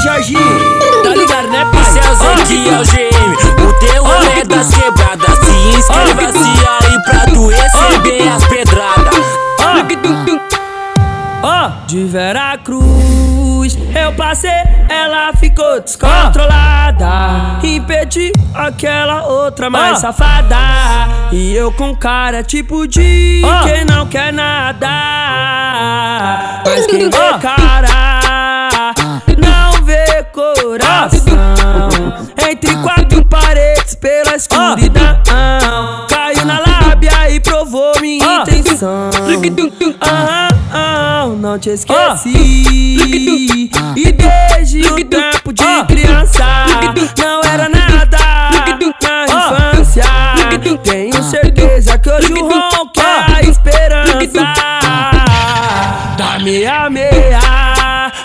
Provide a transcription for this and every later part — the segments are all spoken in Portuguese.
Jorginho. Tá ligado, né, Pincelzinho que é o GM O teu rolê das quebradas Se inscreva-se aí pra tu receber as pedradas Ó, de Veracruz eu passei, ela ficou descontrolada. Impedi aquela outra mais safada. E eu com cara tipo de quem não quer nada. Mas quem Entre quatro paredes pela escuridão. Caiu na lábia e provou minha intenção. Ah, ah, não te esqueci. E desde o tempo de criança não era nada. Na infância. Tenho certeza que hoje o ronco é a esperança. Da meia meia.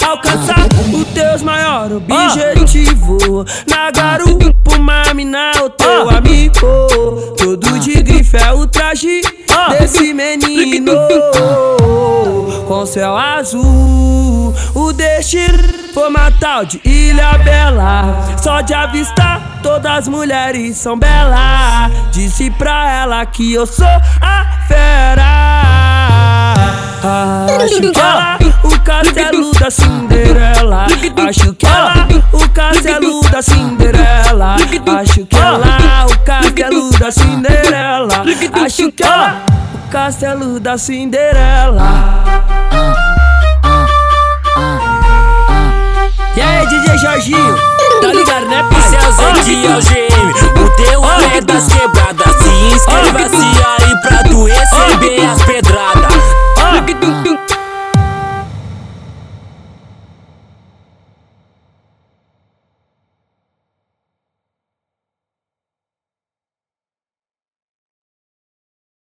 Alcançar o teus maior objetivo. Na garupa, uma mina, o teu amigo. Todo de grife é o traje desse menino. Com céu azul, o destino foi uma tal de Ilha Bela. Só de avistar, todas as mulheres são belas. Disse pra ela que eu sou a fera. Acho que ela, o castelo da Cinderela. Acho que ela, o castelo da Cinderela. Acho que ela, o castelo da Cinderela. Acho que ela, o castelo da Cinderela. E aí, DJ Jorginho? Tá ligado, né, Pincelzinho que é o teu rolê das quebradas